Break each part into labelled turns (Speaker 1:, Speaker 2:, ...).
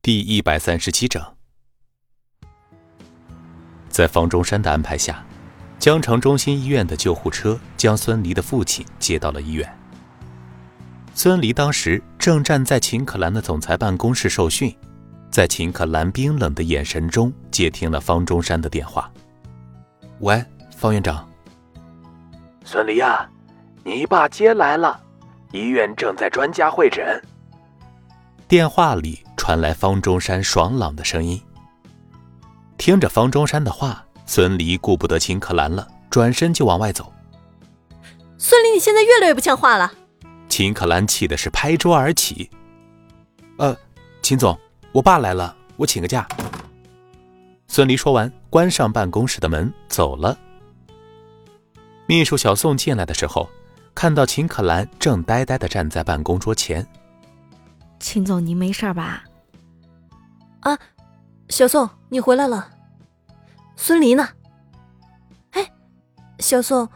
Speaker 1: 第一百三十七章，在方中山的安排下，江城中心医院的救护车将孙离的父亲接到了医院。孙离当时正站在秦可兰的总裁办公室受训，在秦可兰冰冷的眼神中接听了方中山的电话：“喂，方院长，
Speaker 2: 孙离呀，你爸接来了，医院正在专家会诊。”
Speaker 1: 电话里。传来方中山爽朗的声音。听着方中山的话，孙离顾不得秦可兰了，转身就往外走。
Speaker 3: 孙离，你现在越来越不像话了！
Speaker 1: 秦可兰气的是拍桌而起。呃，秦总，我爸来了，我请个假。孙离说完，关上办公室的门走了。秘书小宋进来的时候，看到秦可兰正呆呆的站在办公桌前。
Speaker 4: 秦总，您没事吧？
Speaker 3: 啊，小宋，你回来了。孙离呢？哎，小宋，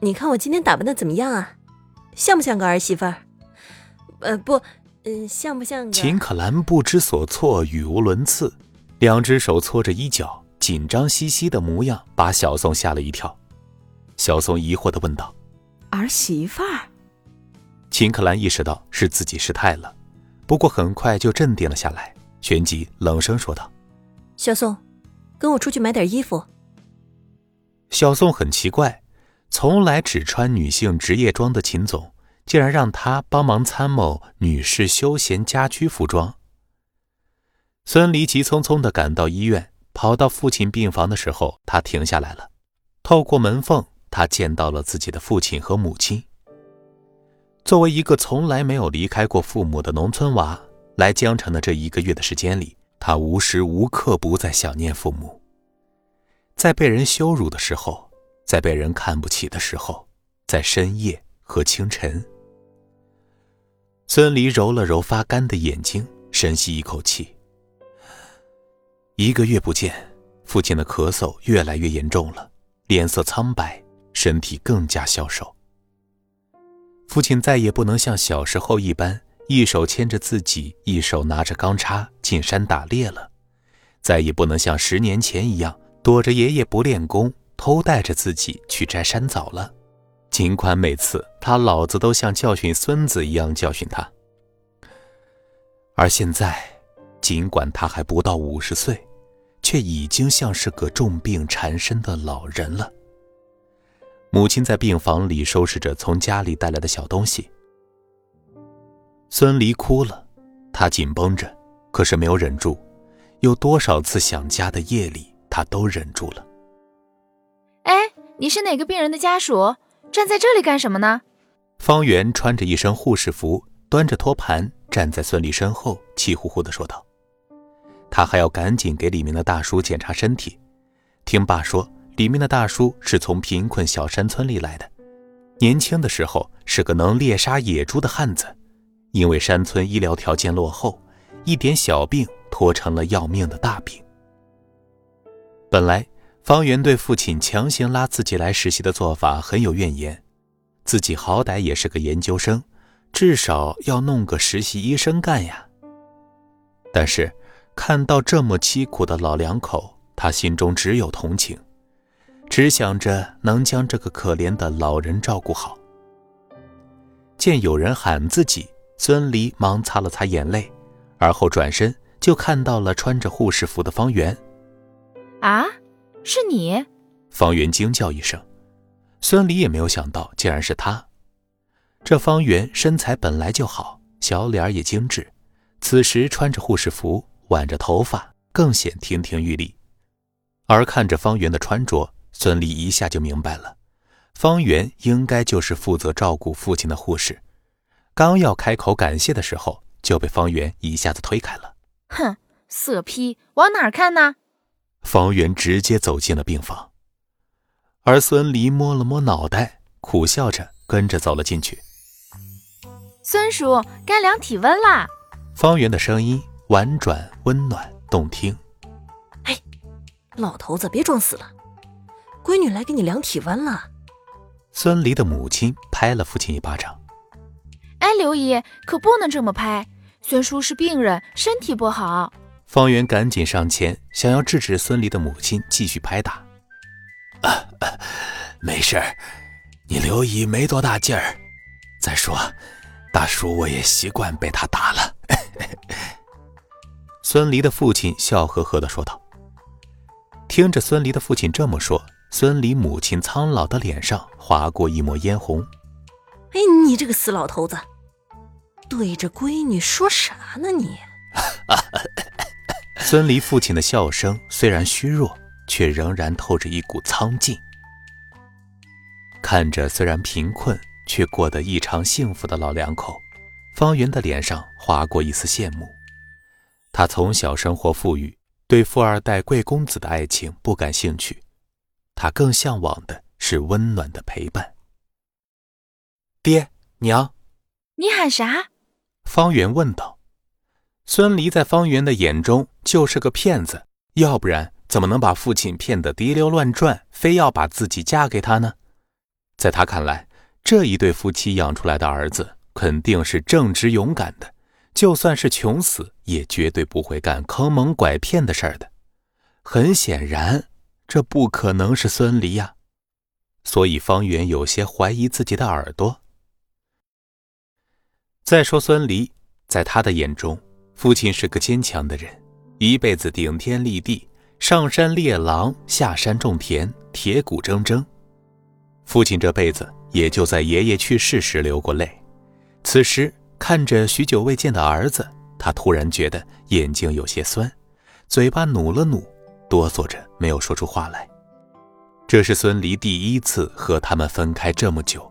Speaker 3: 你看我今天打扮的怎么样啊？像不像个儿媳妇儿？呃，不，嗯，像不像？
Speaker 1: 秦可兰不知所措，语无伦次，两只手搓着衣角，紧张兮兮的模样，把小宋吓了一跳。小宋疑惑的问道：“
Speaker 4: 儿媳妇儿？”
Speaker 1: 秦可兰意识到是自己失态了，不过很快就镇定了下来。旋即冷声说道：“
Speaker 3: 小宋，跟我出去买点衣服。”
Speaker 1: 小宋很奇怪，从来只穿女性职业装的秦总，竟然让他帮忙参谋女士休闲家居服装。孙离急匆匆地赶到医院，跑到父亲病房的时候，他停下来了。透过门缝，他见到了自己的父亲和母亲。作为一个从来没有离开过父母的农村娃。来江城的这一个月的时间里，他无时无刻不在想念父母。在被人羞辱的时候，在被人看不起的时候，在深夜和清晨。孙离揉了揉发干的眼睛，深吸一口气。一个月不见，父亲的咳嗽越来越严重了，脸色苍白，身体更加消瘦。父亲再也不能像小时候一般。一手牵着自己，一手拿着钢叉进山打猎了，再也不能像十年前一样躲着爷爷不练功，偷带着自己去摘山枣了。尽管每次他老子都像教训孙子一样教训他，而现在，尽管他还不到五十岁，却已经像是个重病缠身的老人了。母亲在病房里收拾着从家里带来的小东西。孙离哭了，他紧绷着，可是没有忍住。有多少次想家的夜里，他都忍住了。
Speaker 5: 哎，你是哪个病人的家属？站在这里干什么呢？
Speaker 1: 方圆穿着一身护士服，端着托盘站在孙离身后，气呼呼地说道：“他还要赶紧给里面的大叔检查身体。听爸说，里面的大叔是从贫困小山村里来的，年轻的时候是个能猎杀野猪的汉子。”因为山村医疗条件落后，一点小病拖成了要命的大病。本来方圆对父亲强行拉自己来实习的做法很有怨言，自己好歹也是个研究生，至少要弄个实习医生干呀。但是看到这么凄苦的老两口，他心中只有同情，只想着能将这个可怜的老人照顾好。见有人喊自己。孙离忙擦了擦眼泪，而后转身就看到了穿着护士服的方圆。
Speaker 5: 啊，是你！
Speaker 1: 方圆惊叫一声，孙离也没有想到，竟然是他。这方圆身材本来就好，小脸也精致，此时穿着护士服，挽着头发，更显亭亭玉立。而看着方圆的穿着，孙离一下就明白了，方圆应该就是负责照顾父亲的护士。刚要开口感谢的时候，就被方圆一下子推开了。
Speaker 5: 哼，色批，往哪儿看呢？
Speaker 1: 方圆直接走进了病房，而孙离摸了摸脑袋，苦笑着跟着走了进去。
Speaker 5: 孙叔，该量体温啦。
Speaker 1: 方圆的声音婉转、温暖、动听。
Speaker 3: 哎，老头子，别装死了，闺女来给你量体温了。
Speaker 1: 孙离的母亲拍了父亲一巴掌。
Speaker 5: 哎，刘姨可不能这么拍。孙叔是病人，身体不好。
Speaker 1: 方圆赶紧上前，想要制止孙离的母亲继续拍打。
Speaker 2: 啊啊，没事儿，你刘姨没多大劲儿。再说，大叔我也习惯被他打了。
Speaker 1: 孙离的父亲笑呵呵的说道。听着孙离的父亲这么说，孙离母亲苍老的脸上划过一抹嫣红。
Speaker 3: 哎，你这个死老头子，对着闺女说啥呢你？
Speaker 1: 孙离父亲的笑声虽然虚弱，却仍然透着一股苍劲。看着虽然贫困却过得异常幸福的老两口，方圆的脸上划过一丝羡慕。他从小生活富裕。对富二代贵公子的爱情不感兴趣，他更向往的是温暖的陪伴。爹娘，
Speaker 5: 你喊啥？
Speaker 1: 方圆问道。孙离在方圆的眼中就是个骗子，要不然怎么能把父亲骗得滴溜乱转，非要把自己嫁给他呢？在他看来，这一对夫妻养出来的儿子肯定是正直勇敢的。就算是穷死，也绝对不会干坑蒙拐骗的事儿的。很显然，这不可能是孙离呀。所以方圆有些怀疑自己的耳朵。再说孙离，在他的眼中，父亲是个坚强的人，一辈子顶天立地，上山猎狼，下山种田，铁骨铮铮。父亲这辈子也就在爷爷去世时流过泪，此时。看着许久未见的儿子，他突然觉得眼睛有些酸，嘴巴努了努，哆嗦着没有说出话来。这是孙离第一次和他们分开这么久。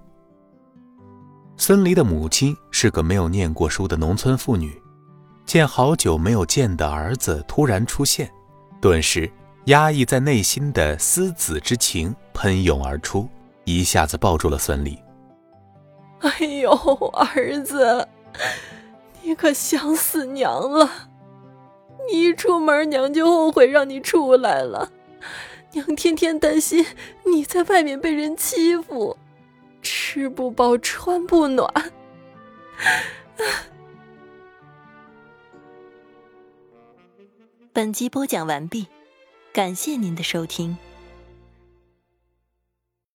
Speaker 1: 孙离的母亲是个没有念过书的农村妇女，见好久没有见的儿子突然出现，顿时压抑在内心的思子之情喷涌而出，一下子抱住了孙离。
Speaker 3: 哎呦，儿子！你可想死娘了！一出门，娘就后悔让你出来了。娘天天担心你在外面被人欺负，吃不饱穿不暖。
Speaker 6: 本集播讲完毕，感谢您的收听。